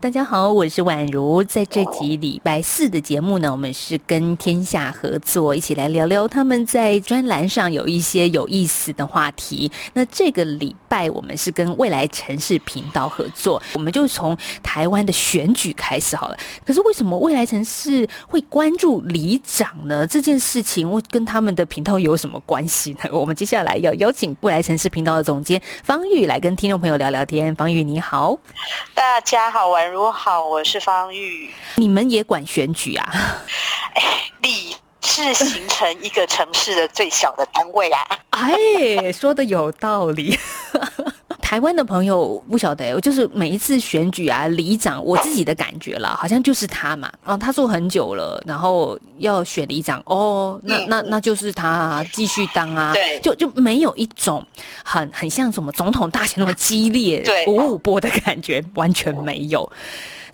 大家好，我是宛如。在这集礼拜四的节目呢，我们是跟天下合作，一起来聊聊他们在专栏上有一些有意思的话题。那这个礼拜我们是跟未来城市频道合作，我们就从台湾的选举开始好了。可是为什么未来城市会关注里长呢？这件事情我跟他们的频道有什么关系呢？我们接下来要邀请未来城市频道的总监方玉来跟听众朋友聊聊天。方玉你好，大家好，宛如好，我是方玉。你们也管选举啊？哎，里是形成一个城市的最小的单位啊。哎，说的有道理。台湾的朋友不晓得，就是每一次选举啊，里长，我自己的感觉啦，好像就是他嘛。哦，他做很久了，然后要选里长，哦，那那那就是他继续当啊。对，就就没有一种很很像什么总统大选那么激烈、五五波的感觉，完全没有。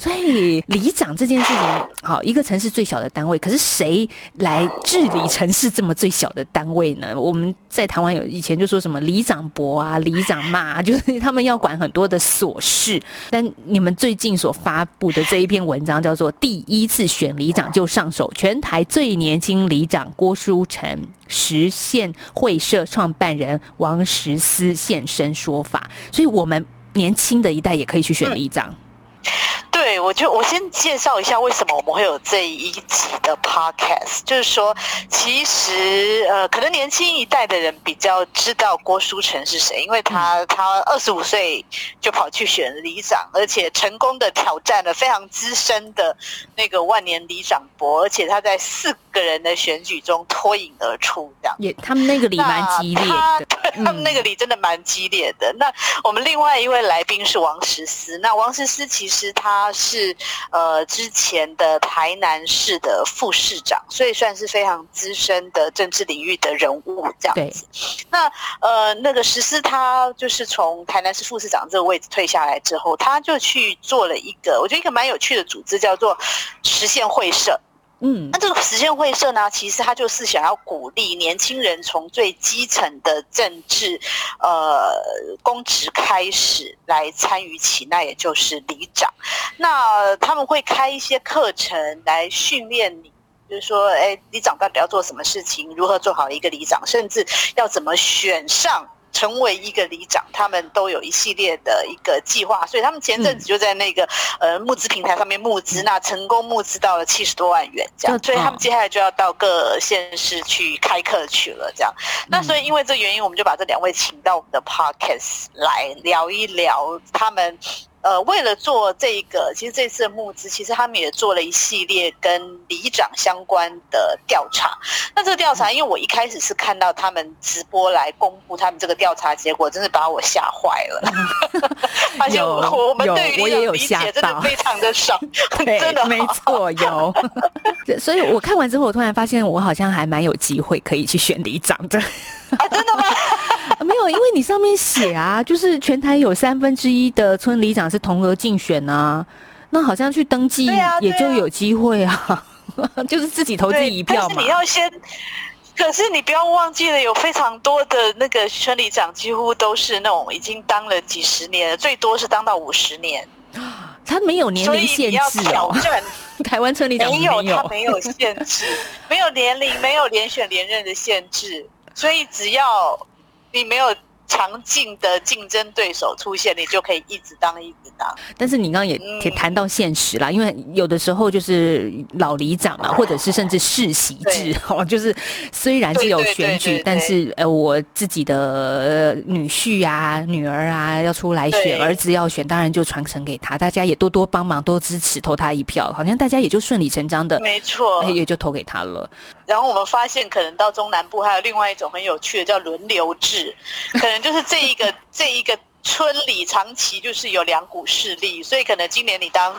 所以里长这件事情，好，一个城市最小的单位，可是谁来治理城市这么最小的单位呢？我们在台湾有以前就说什么里长伯啊、里长妈，就是他们要管很多的琐事。但你们最近所发布的这一篇文章叫做《第一次选里长就上手》，全台最年轻里长郭书成实现会社创办人王石思现身说法，所以我们年轻的一代也可以去选里长。对，我就我先介绍一下为什么我们会有这一集的 podcast，就是说，其实呃，可能年轻一代的人比较知道郭书成是谁，因为他他二十五岁就跑去选里长，而且成功的挑战了非常资深的那个万年里长伯，而且他在四个人的选举中脱颖而出，这样。也他们那个里蛮激烈的，他们那个里真的蛮激烈的。那我们另外一位来宾是王石思，那王石思其实他。他是呃之前的台南市的副市长，所以算是非常资深的政治领域的人物这样子。那呃那个实施他就是从台南市副市长这个位置退下来之后，他就去做了一个我觉得一个蛮有趣的组织，叫做实现会社。嗯，那这个实现会社呢，其实他就是想要鼓励年轻人从最基层的政治，呃，公职开始来参与起，那也就是里长。那他们会开一些课程来训练你，就是说，哎，里长到底要做什么事情，如何做好一个里长，甚至要怎么选上。成为一个里长，他们都有一系列的一个计划，所以他们前阵子就在那个呃募资平台上面募资，那成功募资到了七十多万元这样，所以他们接下来就要到各县市去开课去了这样。那所以因为这原因，我们就把这两位请到我们的 podcast 来聊一聊他们。呃，为了做这个，其实这次的募资，其实他们也做了一系列跟里长相关的调查。那这个调查，因为我一开始是看到他们直播来公布他们这个调查结果，真是把我吓坏了。发现我们对于里长理解真的非常的少，真的没错有。所以我看完之后，我突然发现我好像还蛮有机会可以去选里长的。啊，真的吗？没有，因为你上面写啊，就是全台有三分之一的村里长是同额竞选啊，那好像去登记也就有机会啊，就是自己投自己一票嘛。你要先，可是你不要忘记了，有非常多的那个村里长几乎都是那种已经当了几十年，最多是当到五十年。他没有年龄限制哦。台湾村里长没有，他没有限制，没有年龄，没有连选连任的限制。所以只要你没有强劲的竞争对手出现，你就可以一直当一直当。但是你刚刚也也谈到现实啦，因为有的时候就是老里长嘛，或者是甚至世袭制 哦，就是虽然是有选举，但是呃，我自己的女婿啊、女儿啊要出来选，儿子要选，当然就传承给他，大家也多多帮忙，多支持，投他一票，好像大家也就顺理成章的，没错，也就投给他了。然后我们发现，可能到中南部还有另外一种很有趣的，叫轮流制，可能就是这一个这一个村里长期就是有两股势力，所以可能今年你当，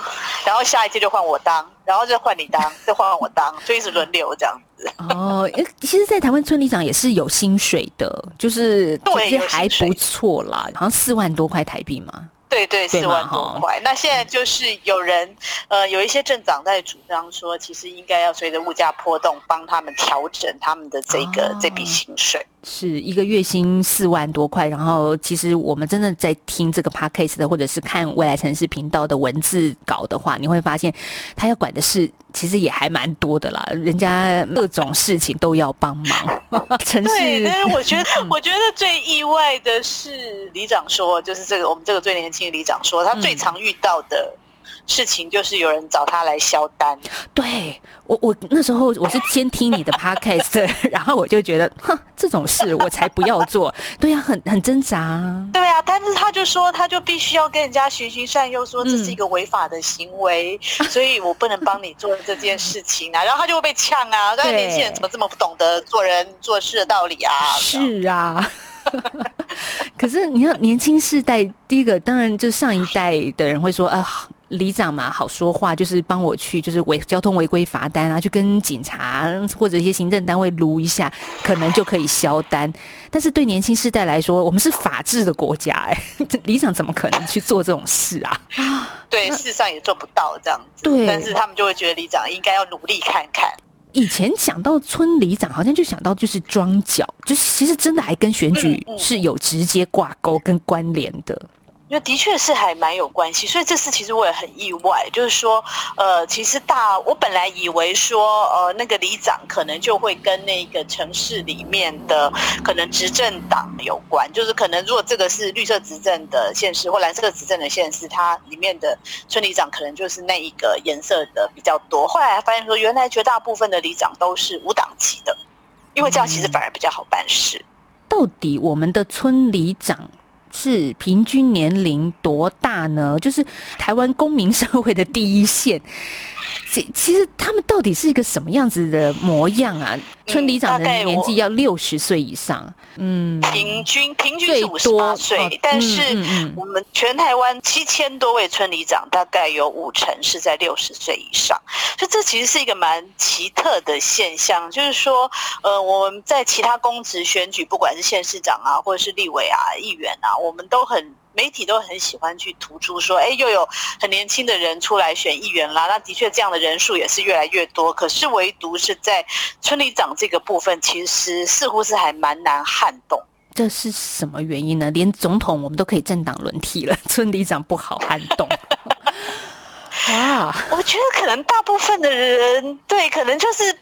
然后下一届就换我当，然后再换你当，再换我当，就一直轮流这样子。哦，其实，在台湾村里长也是有薪水的，就是其实还不错啦，好像四万多块台币嘛。对对，四万多块。那现在就是有人，呃，有一些镇长在主张说，其实应该要随着物价波动，帮他们调整他们的这个这笔薪水。是一个月薪四万多块，然后其实我们真的在听这个 podcast 的，或者是看未来城市频道的文字稿的话，你会发现他要管的事其实也还蛮多的啦，人家各种事情都要帮忙。对，但是我觉得，我觉得最意外的是里长说，就是这个我们这个最年轻的里长说，他最常遇到的。事情就是有人找他来销单，对我我那时候我是先听你的 podcast，然后我就觉得，哼，这种事我才不要做。对呀，很很挣扎。对啊，但是他就说，他就必须要跟人家循循善诱，说这是一个违法的行为，所以我不能帮你做这件事情啊。然后他就会被呛啊，那年轻人怎么这么不懂得做人做事的道理啊？是啊。可是你看，年轻世代，第一个当然就上一代的人会说啊。里长嘛，好说话，就是帮我去，就是违交通违规罚单啊，去跟警察或者一些行政单位撸一下，可能就可以消单。但是对年轻世代来说，我们是法治的国家，哎，里长怎么可能去做这种事啊？对，事实上也做不到这样子。对，但是他们就会觉得里长应该要努力看看。以前想到村里长，好像就想到就是庄脚，就是其实真的还跟选举是有直接挂钩跟关联的。因为的确是还蛮有关系，所以这次其实我也很意外，就是说，呃，其实大我本来以为说，呃，那个里长可能就会跟那个城市里面的可能执政党有关，就是可能如果这个是绿色执政的县市或蓝色执政的县市，它里面的村里长可能就是那一个颜色的比较多。后来发现说，原来绝大部分的里长都是无党籍的，因为这样其实反而比较好办事。到底我们的村里长？是平均年龄多大呢？就是台湾公民社会的第一线。其其实他们到底是一个什么样子的模样啊？村里长的年纪要六十岁以上，嗯，平均平均是五十八岁，但是我们全台湾七千多位村里长，大概有五成是在六十岁以上，所以这其实是一个蛮奇特的现象。就是说，呃，我们在其他公职选举，不管是县市长啊，或者是立委啊、议员啊，我们都很。媒体都很喜欢去突出说，哎，又有很年轻的人出来选议员啦。那的确，这样的人数也是越来越多。可是，唯独是在村里长这个部分，其实似乎是还蛮难撼动。这是什么原因呢？连总统我们都可以政党轮替了，村里长不好撼动。哇，我觉得可能大部分的人对，可能就是。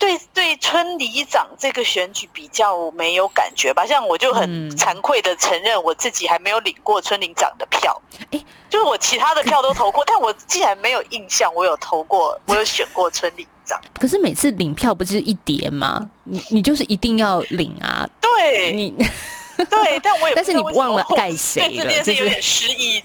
对对，村里长这个选举比较没有感觉吧？像我就很惭愧的承认，我自己还没有领过村里长的票。哎，就是我其他的票都投过，但我竟然没有印象，我有投过，我有选过村里长。可是每次领票不就是一叠吗？你你就是一定要领啊？对，你。对，但我也但是你忘了盖谁了，这是有点失忆，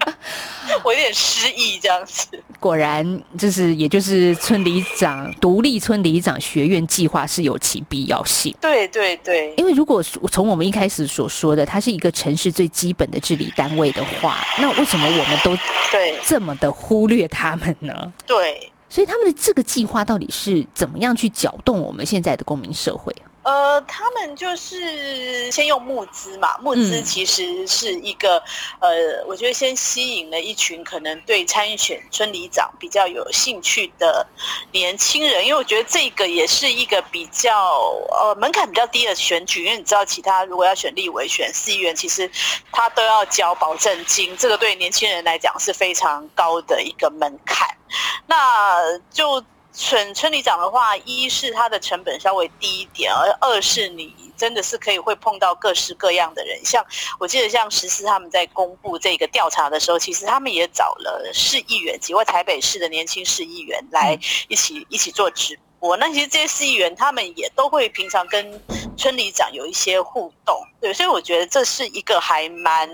我有点失忆这样子。果然，就是也就是村里长独立村里长学院计划是有其必要性。对对对，因为如果从我们一开始所说的，它是一个城市最基本的治理单位的话，那为什么我们都对这么的忽略他们呢？对，所以他们的这个计划到底是怎么样去搅动我们现在的公民社会？呃，他们就是先用募资嘛，募资其实是一个，呃，我觉得先吸引了一群可能对参选村里长比较有兴趣的年轻人，因为我觉得这个也是一个比较呃门槛比较低的选举，因为你知道，其他如果要选立委、选市议员，其实他都要交保证金，这个对年轻人来讲是非常高的一个门槛，那就。选村里长的话，一是它的成本稍微低一点，而二是你真的是可以会碰到各式各样的人。像我记得，像十四他们在公布这个调查的时候，其实他们也找了市议员几位台北市的年轻市议员来一起一起做直播。那其实这些市议员他们也都会平常跟村里长有一些互动，对，所以我觉得这是一个还蛮。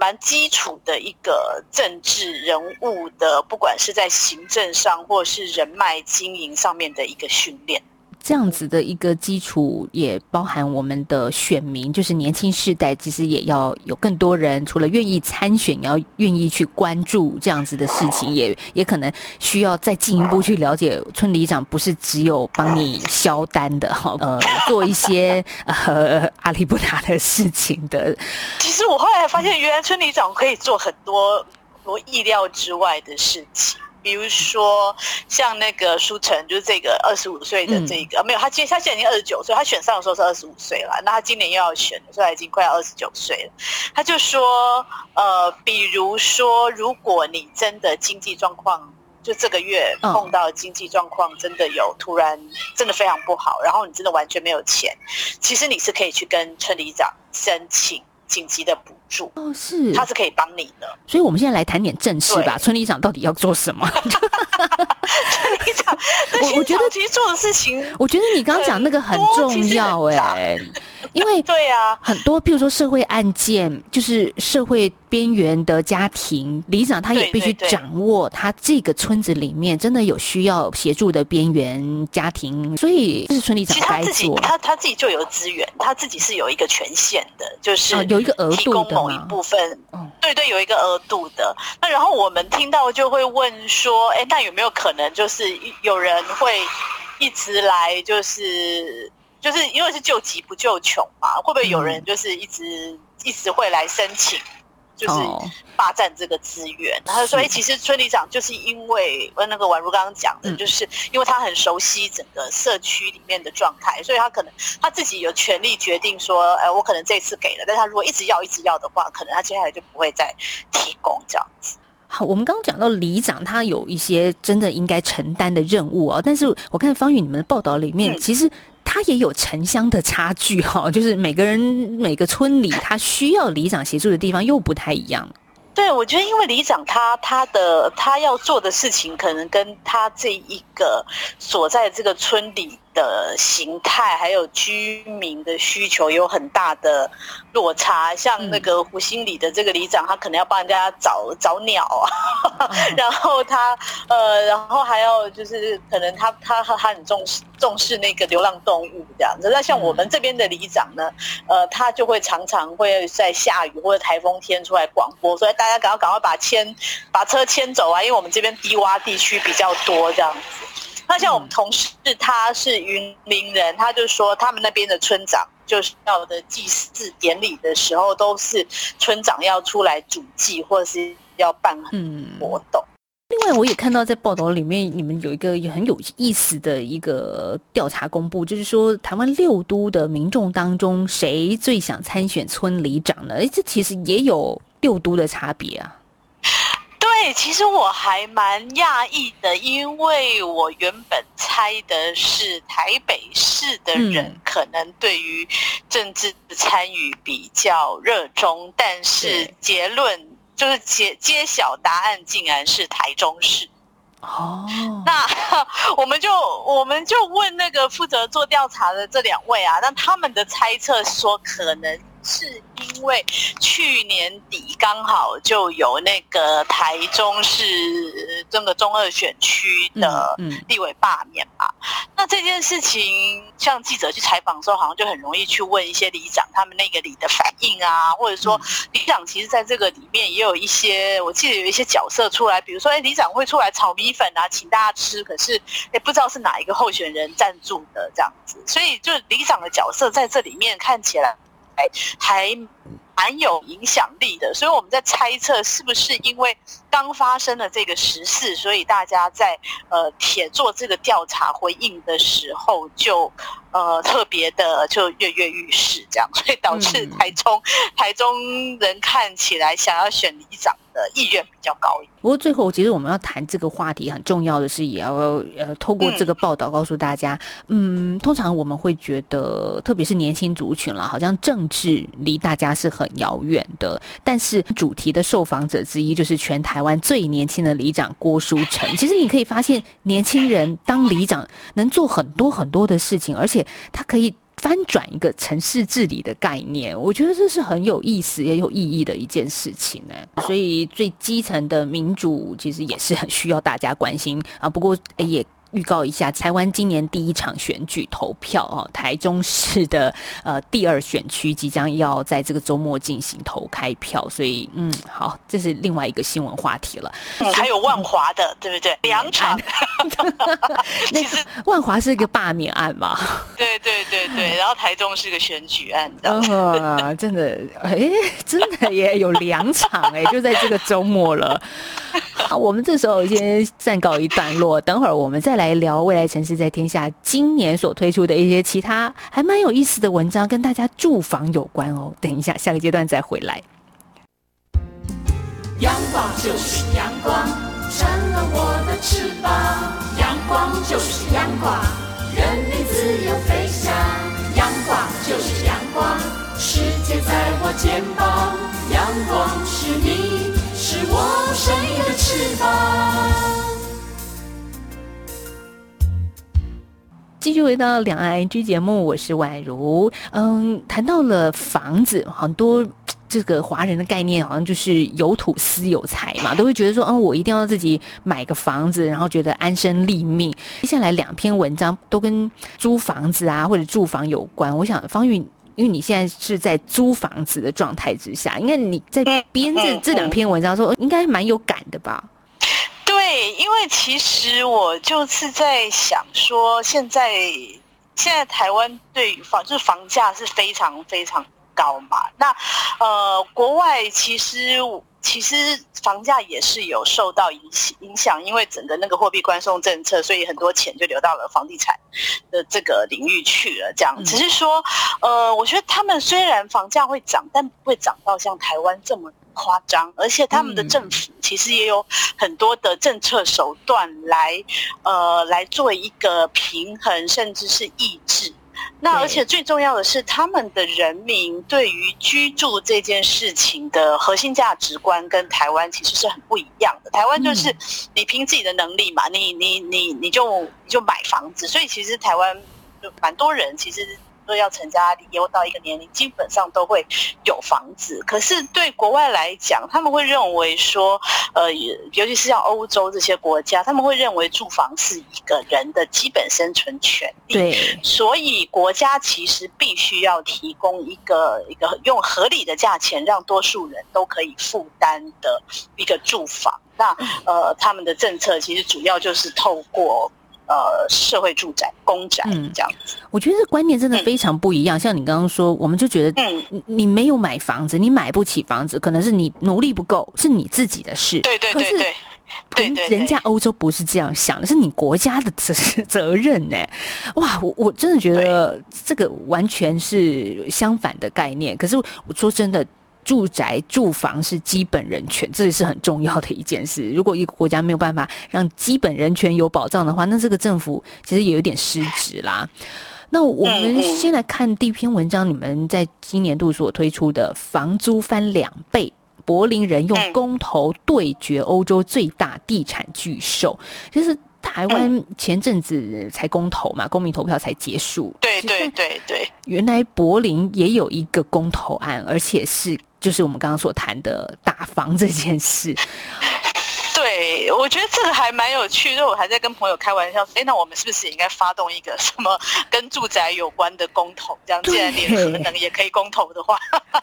蛮基础的一个政治人物的，不管是在行政上或是人脉经营上面的一个训练。这样子的一个基础，也包含我们的选民，就是年轻世代，其实也要有更多人，除了愿意参选，也要愿意去关注这样子的事情，也也可能需要再进一步去了解，村里长不是只有帮你销单的哈，呃，做一些呃阿里不达的事情的。其实我后来发现，原来村里长可以做很多多意料之外的事情。比如说，像那个舒成，就是这个二十五岁的这个，没有他今他现在已经二十九岁，他选上的时候是二十五岁了，那他今年又要选，所以他已经快要二十九岁了。他就说，呃，比如说，如果你真的经济状况，就这个月碰到经济状况真的有突然真的非常不好，然后你真的完全没有钱，其实你是可以去跟村里长申请。紧急的补助哦，是，他是可以帮你的，所以我们现在来谈点正事吧。村里长到底要做什么？村里长，我我觉得其实做的事情，我觉得你刚刚讲那个很重要哎。因为 对呀，很多，譬如说社会案件，就是社会边缘的家庭，里长他也必须掌握他这个村子里面真的有需要协助的边缘家庭，所以这是村里长该做。他他自己就有资源，他自己是有一个权限的，就是有一个额度的某一部分，对对，有一个额度的。那然后我们听到就会问说，哎，那有没有可能就是有人会一直来，就是？就是因为是救急不救穷嘛，会不会有人就是一直一直会来申请，就是霸占这个资源？然后说，哎，其实村里长就是因为那个宛如刚刚讲的，就是因为他很熟悉整个社区里面的状态，所以他可能他自己有权利决定说，哎，我可能这次给了，但他如果一直要一直要的话，可能他接下来就不会再提供这样子。好，我们刚刚讲到里长他有一些真的应该承担的任务啊，但是我看方宇你们的报道里面，其实。他也有城乡的差距哈，就是每个人每个村里他需要里长协助的地方又不太一样。对，我觉得因为里长他他的他要做的事情，可能跟他这一个所在这个村里。的形态还有居民的需求有很大的落差，像那个湖心里的这个里长，他可能要帮人家找找鸟啊，然后他呃，然后还要就是可能他他他很重视重视那个流浪动物这样子。那像我们这边的里长呢，呃，他就会常常会在下雨或者台风天出来广播，所以大家赶快赶快把牵把车牵走啊，因为我们这边低洼地区比较多这样子。那像我们同事，他是云林人，他就说他们那边的村长就是要的祭祀典礼的时候，都是村长要出来主祭，或者是要办活动。另外，我也看到在报道里面，你们有一个也很有意思的一个调查公布，就是说台湾六都的民众当中，谁最想参选村里长呢？哎，这其实也有六都的差别啊。对，其实我还蛮讶异的，因为我原本猜的是台北市的人可能对于政治参与比较热衷，但是结论就是揭揭晓答案，竟然是台中市。哦，那我们就我们就问那个负责做调查的这两位啊，那他们的猜测说可能。是因为去年底刚好就有那个台中市这个中二选区的立委罢免嘛，那这件事情像记者去采访的时候，好像就很容易去问一些里长他们那个里的反应啊，或者说里长其实在这个里面也有一些，我记得有一些角色出来，比如说哎里长会出来炒米粉啊，请大家吃，可是哎不知道是哪一个候选人赞助的这样子，所以就里长的角色在这里面看起来。还蛮有影响力的，所以我们在猜测是不是因为刚发生了这个时事，所以大家在呃铁做这个调查回应的时候，就呃特别的就跃跃欲试，这样，所以导致台中台中人看起来想要选里长的意愿比较高一点。不过最后，其实我们要谈这个话题，很重要的是，也要呃透过这个报道告诉大家，嗯，通常我们会觉得，特别是年轻族群了，好像政治离大家是很遥远的。但是主题的受访者之一就是全台湾最年轻的里长郭书成。其实你可以发现，年轻人当里长能做很多很多的事情，而且他可以。翻转一个城市治理的概念，我觉得这是很有意思也有意义的一件事情呢。所以最基层的民主其实也是很需要大家关心啊。不过也预告一下，台湾今年第一场选举投票哦，台中市的呃第二选区即将要在这个周末进行投开票，所以嗯，好，这是另外一个新闻话题了。嗯，还有万华的，对不对？两场。其实万华是一个罢免案嘛？对对对对，然后台中是个选举案。啊，真的，哎，真的也有两场哎，就在这个周末了。好，我们这时候先暂告一段落，等会儿我们再来聊未来城市在天下今年所推出的一些其他还蛮有意思的文章，跟大家住房有关哦。等一下，下个阶段再回来。阳光就是阳光，成了我的翅膀。阳光就是阳光，人民自由飞翔。阳光就是阳光，世界在我肩膀。阳光是你。我生命的翅膀。继续回到两岸 IG 节目，我是宛如。嗯，谈到了房子，很多这个华人的概念好像就是有土私有财嘛，都会觉得说，嗯，我一定要自己买个房子，然后觉得安身立命。接下来两篇文章都跟租房子啊或者住房有关，我想方玉。因为你现在是在租房子的状态之下，应该你在编这这两篇文章时候，应该蛮有感的吧？对，因为其实我就是在想说，现在现在台湾对房就是房价是非常非常高嘛。那呃，国外其实。其实房价也是有受到影影响，因为整个那个货币宽松政策，所以很多钱就流到了房地产的这个领域去了。这样只是说，呃，我觉得他们虽然房价会涨，但不会涨到像台湾这么夸张，而且他们的政府其实也有很多的政策手段来，呃，来做一个平衡，甚至是抑制。那而且最重要的是，他们的人民对于居住这件事情的核心价值观跟台湾其实是很不一样的。台湾就是你凭自己的能力嘛，你你你你就你就买房子，所以其实台湾就蛮多人其实。说要成家立业到一个年龄，基本上都会有房子。可是对国外来讲，他们会认为说，呃，尤其是像欧洲这些国家，他们会认为住房是一个人的基本生存权利。对，所以国家其实必须要提供一个一个用合理的价钱，让多数人都可以负担的一个住房。那呃，他们的政策其实主要就是透过。呃，社会住宅、公宅这样子，我觉得这观念真的非常不一样。像你刚刚说，我们就觉得，嗯，你没有买房子，你买不起房子，可能是你努力不够，是你自己的事。对对对对，对对，人家欧洲不是这样想的，是你国家的责 责任呢。哇，我我真的觉得这个完全是相反的概念。可是我说真的。住宅住房是基本人权，这也是很重要的一件事。如果一个国家没有办法让基本人权有保障的话，那这个政府其实也有点失职啦。那我们先来看第一篇文章，你们在今年度所推出的房租翻两倍，柏林人用公投对决欧洲最大地产巨兽，就是台湾前阵子才公投嘛，公民投票才结束。对对对对，原来柏林也有一个公投案，而且是。就是我们刚刚所谈的打房这件事，对我觉得这个还蛮有趣。就我还在跟朋友开玩笑，哎，那我们是不是也应该发动一个什么跟住宅有关的公投？这样既然连核能也可以公投的话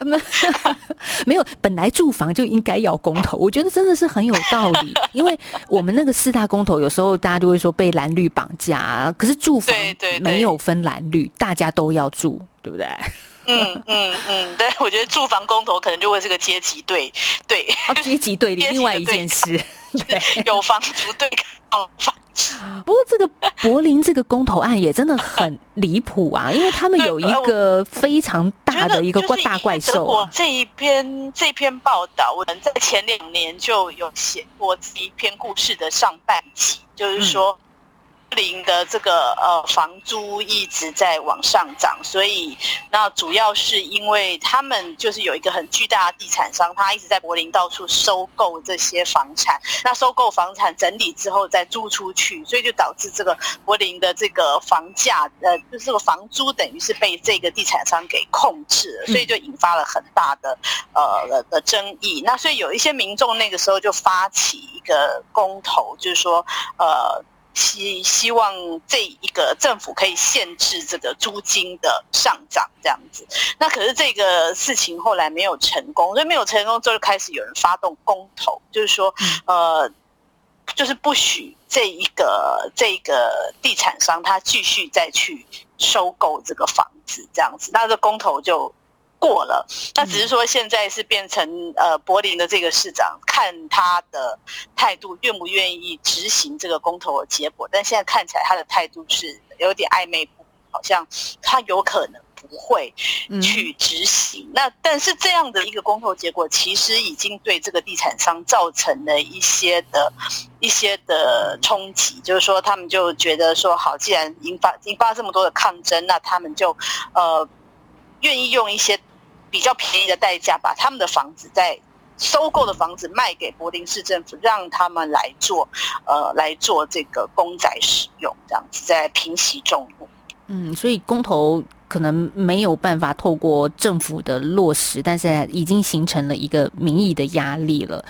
没有，本来住房就应该要公投。我觉得真的是很有道理，因为我们那个四大公投，有时候大家就会说被蓝绿绑架，可是住房没有分蓝绿，大家都要住，对不对？嗯嗯嗯，对，我觉得住房公投可能就会是个阶级对对，阶级对立，另外一件事，对，有房族对抗房。不过这个柏林这个公投案也真的很离谱啊，因为他们有一个非常大的一个怪大怪兽。我这一篇这篇报道，我们在前两年就有写过这一篇故事的上半集，就是说。林的这个呃房租一直在往上涨，所以那主要是因为他们就是有一个很巨大的地产商，他一直在柏林到处收购这些房产，那收购房产整理之后再租出去，所以就导致这个柏林的这个房价呃，就是这个房租等于是被这个地产商给控制了，所以就引发了很大的呃的争议。那所以有一些民众那个时候就发起一个公投，就是说呃。希希望这一个政府可以限制这个租金的上涨，这样子。那可是这个事情后来没有成功，所以没有成功之后，开始有人发动公投，就是说，呃，就是不许这一个这个地产商他继续再去收购这个房子，这样子。那这公投就。过了，那只是说现在是变成呃柏林的这个市长看他的态度愿不愿意执行这个公投的结果，但现在看起来他的态度是有点暧昧不，好像他有可能不会去执行。那但是这样的一个公投结果，其实已经对这个地产商造成了一些的一些的冲击，就是说他们就觉得说好，既然引发引发这么多的抗争，那他们就呃愿意用一些。比较便宜的代价，把他们的房子在收购的房子卖给柏林市政府，让他们来做，呃，来做这个公宅使用，这样子在平息众怒。嗯，所以公投可能没有办法透过政府的落实，但是已经形成了一个民意的压力了。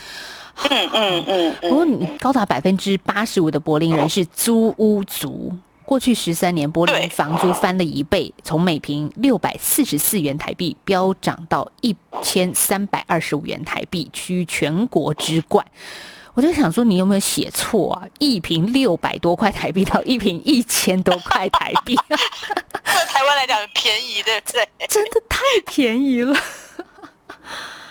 嗯嗯嗯。不过，高达百分之八十五的柏林人是租屋族。过去十三年，柏林房租翻了一倍，从每平六百四十四元台币飙涨到一千三百二十五元台币，居全国之冠。我就想说，你有没有写错啊？一瓶六百多块台币到一瓶一千多块台币，对台湾来讲很便宜，对不对？真的太便宜了。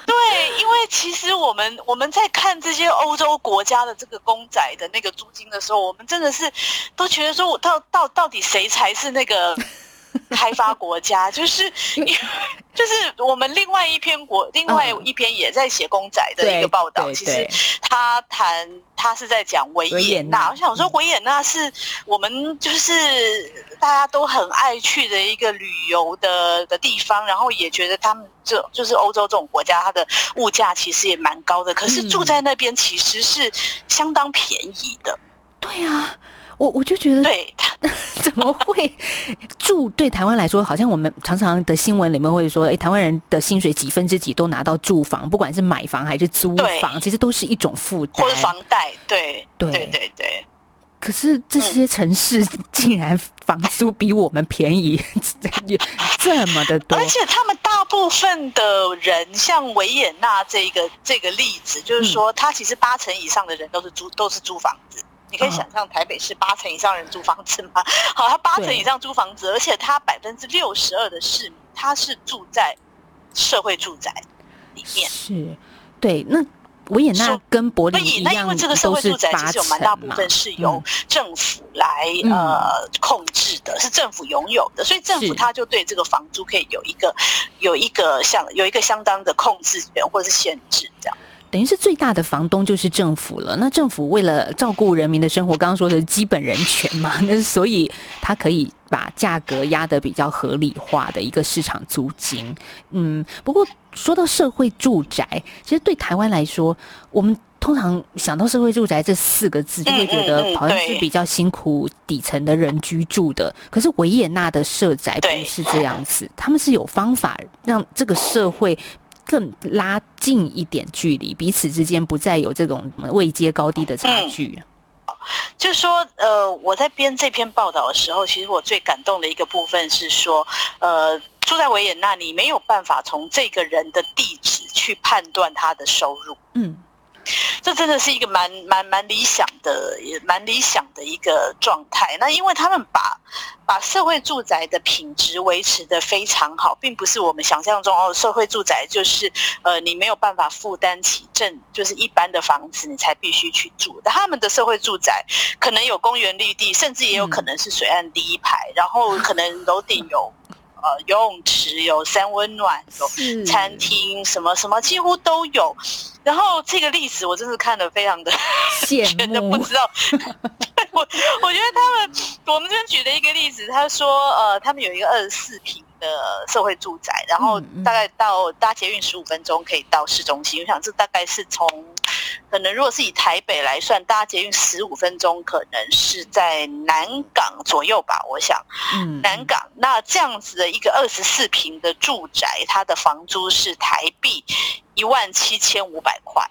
对，因为其实我们我们在看这些欧洲国家的这个公仔的那个租金的时候，我们真的是都觉得说，我到到到底谁才是那个 开发国家？就是 就是我们另外一篇国，另外一篇也在写公仔的一个报道，其实他谈他是在讲维也纳。我想说，维也纳是我们就是大家都很爱去的一个旅游的的地方，然后也觉得他们这就是欧洲这种国家，它的物价其实也蛮高的。可是住在那边其实是相当便宜的。对啊。我我就觉得，对，怎么会住？对台湾来说，好像我们常常的新闻里面会说，哎，台湾人的薪水几分之几都拿到住房，不管是买房还是租房，其实都是一种负担，或者房贷。对，对，对，对，对。可是这些城市竟然房租比我们便宜这么的多，而且他们大部分的人，像维也纳这个这个例子，就是说，他其实八成以上的人都是租都是租房子。你可以想象台北市八成以上人租房子吗？好，他八成以上租房子，而且他百分之六十二的市民，他是住在社会住宅里面。是，对。那维也纳跟柏林一样，那因为这个社会住宅其实有蛮大部分是由政府来呃控制的，是政府拥有的，所以政府他就对这个房租可以有一个有一个相有一个相当的控制权或者是限制这样。等于是最大的房东就是政府了。那政府为了照顾人民的生活，刚刚说的基本人权嘛，那 所以他可以把价格压得比较合理化的一个市场租金。嗯，不过说到社会住宅，其实对台湾来说，我们通常想到社会住宅这四个字，就会觉得好像是比较辛苦底层的人居住的。可是维也纳的社宅不是这样子，他们是有方法让这个社会。更拉近一点距离，彼此之间不再有这种位阶高低的差距。就是说，呃，我在编这篇报道的时候，其实我最感动的一个部分是说，呃，住在维也纳，你没有办法从这个人的地址去判断他的收入。嗯。这真的是一个蛮蛮蛮理想的，也蛮理想的一个状态。那因为他们把把社会住宅的品质维持的非常好，并不是我们想象中哦，社会住宅就是呃你没有办法负担起正就是一般的房子，你才必须去住。他们的社会住宅可能有公园绿地，甚至也有可能是水岸第一排，然后可能楼顶有。呃，游泳池有三温暖，有餐厅，什么什么几乎都有。然后这个例子我真是看得非常的羡 慕，不知道。我我觉得他们，我们这边举了一个例子，他说，呃，他们有一个二十四平。的社会住宅，然后大概到搭捷运十五分钟可以到市中心。我想这大概是从可能如果是以台北来算，搭捷运十五分钟可能是在南港左右吧。我想，嗯南港那这样子的一个二十四平的住宅，它的房租是台币一万七千五百块。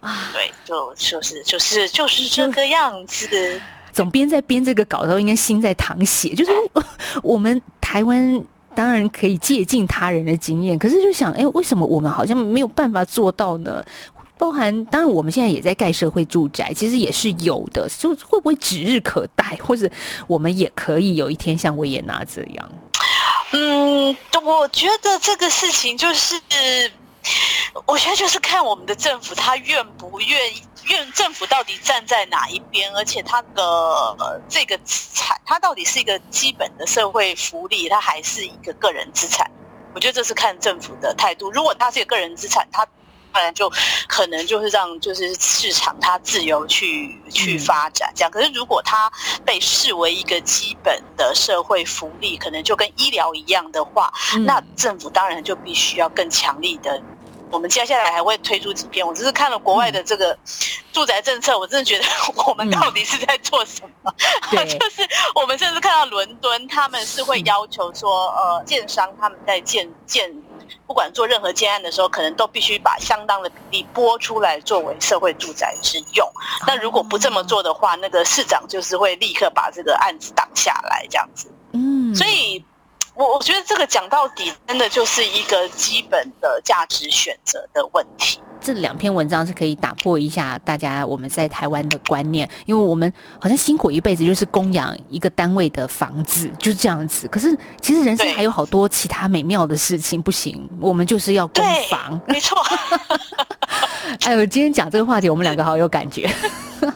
啊，对，就就是就是就是这个样子。总编在编这个稿的时候，应该心在淌血，就是我们台湾当然可以借鉴他人的经验，可是就想，哎，为什么我们好像没有办法做到呢？包含，当然我们现在也在盖社会住宅，其实也是有的，就会不会指日可待，或者我们也可以有一天像维也纳这样？嗯，我觉得这个事情就是。我觉得就是看我们的政府，他愿不愿意，愿政府到底站在哪一边，而且他的这个资产，它到底是一个基本的社会福利，它还是一个个人资产？我觉得这是看政府的态度。如果它是一个个人资产，它当然就可能就是让就是市场它自由去去发展这样。可是如果它被视为一个基本的社会福利，可能就跟医疗一样的话，那政府当然就必须要更强力的。我们接下来还会推出几篇。我只是看了国外的这个住宅政策，我真的觉得我们到底是在做什么？就是我们甚至看到伦敦，他们是会要求说，呃，建商他们在建建，不管做任何建案的时候，可能都必须把相当的比例拨出来作为社会住宅之用。那如果不这么做的话，那个市长就是会立刻把这个案子挡下来，这样子。嗯，所以。我我觉得这个讲到底，真的就是一个基本的价值选择的问题。这两篇文章是可以打破一下大家我们在台湾的观念，因为我们好像辛苦一辈子就是供养一个单位的房子，就是这样子。可是其实人生还有好多其他美妙的事情，不行，我们就是要供房。没错。哎呦，今天讲这个话题，我们两个好有感觉。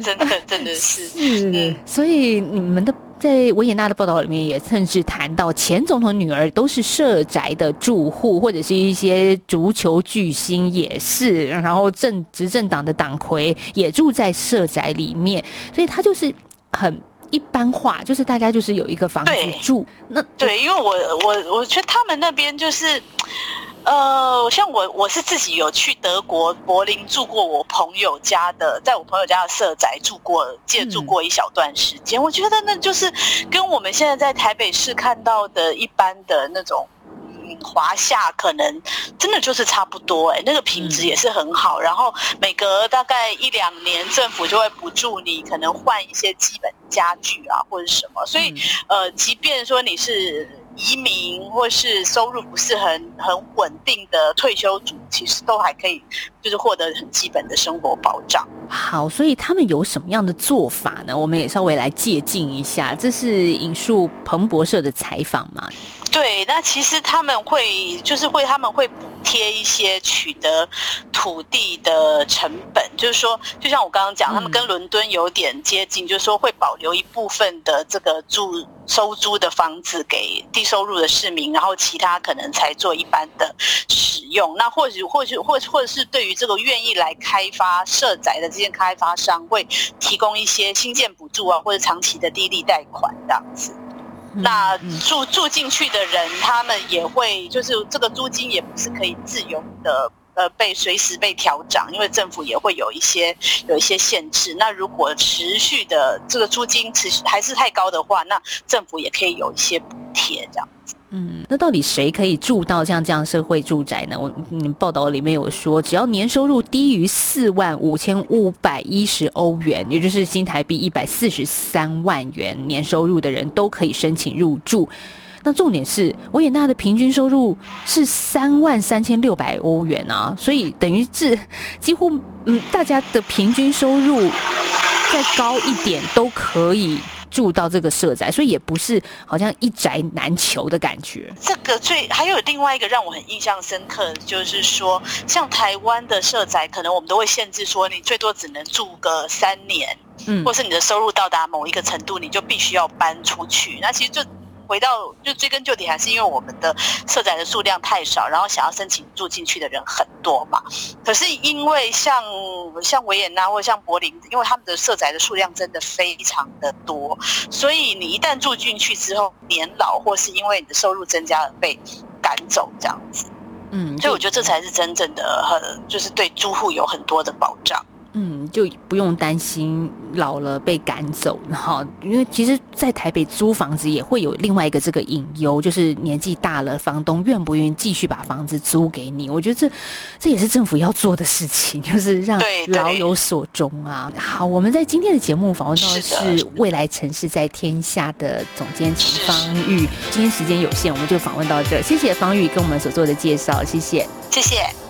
真的，真的是。是，所以你们的。在维也纳的报道里面，也甚至谈到前总统女儿都是社宅的住户，或者是一些足球巨星也是，然后政执政党的党魁也住在社宅里面，所以他就是很一般化，就是大家就是有一个房子住。那对，因为我我我觉得他们那边就是。呃，像我我是自己有去德国柏林住过，我朋友家的，在我朋友家的社宅住过，借住过一小段时间。我觉得那就是跟我们现在在台北市看到的一般的那种，嗯，华夏可能真的就是差不多。哎，那个品质也是很好。然后每隔大概一两年，政府就会补助你，可能换一些基本家具啊，或者什么。所以，呃，即便说你是。移民或是收入不是很很稳定的退休族，其实都还可以，就是获得很基本的生活保障。好，所以他们有什么样的做法呢？我们也稍微来借鉴一下。这是引述彭博社的采访嘛？对，那其实他们会就是会他们会补贴一些取得土地的成本，就是说，就像我刚刚讲，他们跟伦敦有点接近，就是说会保留一部分的这个住收租的房子给低收入的市民，然后其他可能才做一般的使用。那或许或许或或者是对于这个愿意来开发社宅的这些开发商，会提供一些新建补助啊，或者长期的低利贷款这样子。那住住进去的人，他们也会，就是这个租金也不是可以自由的，呃，被随时被调涨，因为政府也会有一些有一些限制。那如果持续的这个租金持续还是太高的话，那政府也可以有一些补贴这样子。嗯，那到底谁可以住到像这样社会住宅呢？我你，报道里面有说，只要年收入低于四万五千五百一十欧元，也就是新台币一百四十三万元年收入的人都可以申请入住。那重点是维也纳的平均收入是三万三千六百欧元啊，所以等于是几乎嗯，大家的平均收入再高一点都可以。住到这个社宅，所以也不是好像一宅难求的感觉。这个最还有另外一个让我很印象深刻，就是说，像台湾的社宅，可能我们都会限制说，你最多只能住个三年，嗯，或是你的收入到达某一个程度，你就必须要搬出去。那其实就。回到就追根究底，还是因为我们的社宅的数量太少，然后想要申请住进去的人很多嘛。可是因为像像维也纳或像柏林，因为他们的社宅的数量真的非常的多，所以你一旦住进去之后，年老或是因为你的收入增加而被赶走这样子。嗯，所以我觉得这才是真正的很，就是对租户有很多的保障。嗯，就不用担心老了被赶走，然后，因为其实，在台北租房子也会有另外一个这个隐忧，就是年纪大了，房东愿不愿意继续把房子租给你？我觉得这这也是政府要做的事情，就是让老有所终啊。好，我们在今天的节目访问到的是未来城市在天下的总监陈方玉。今天时间有限，我们就访问到这，谢谢方玉跟我们所做的介绍，谢谢，谢谢。